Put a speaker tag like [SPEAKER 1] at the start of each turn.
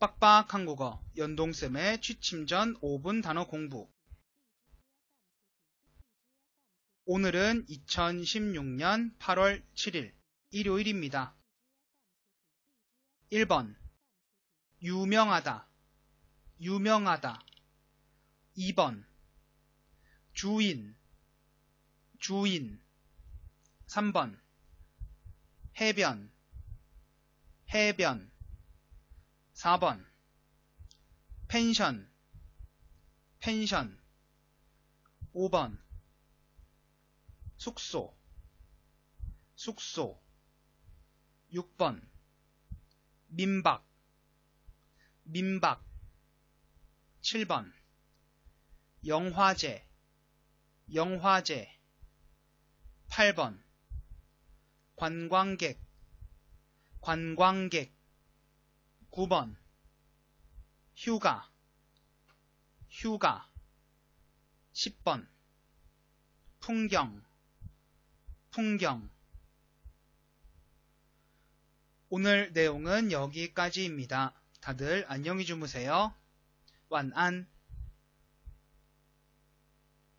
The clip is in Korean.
[SPEAKER 1] 빡빡 한국어 연동쌤의 취침 전 5분 단어 공부. 오늘은 2016년 8월 7일 일요일입니다. 1번. 유명하다. 유명하다. 2번. 주인. 주인. 3번. 해변. 해변 4번. 펜션. 펜션. 5번. 숙소. 숙소. 6번. 민박. 민박. 7번. 영화제. 영화제. 8번. 관광객. 관광객 9번. 휴가. 휴가. 10번. 풍경. 풍경. 오늘 내용은 여기까지입니다. 다들 안녕히 주무세요. 완안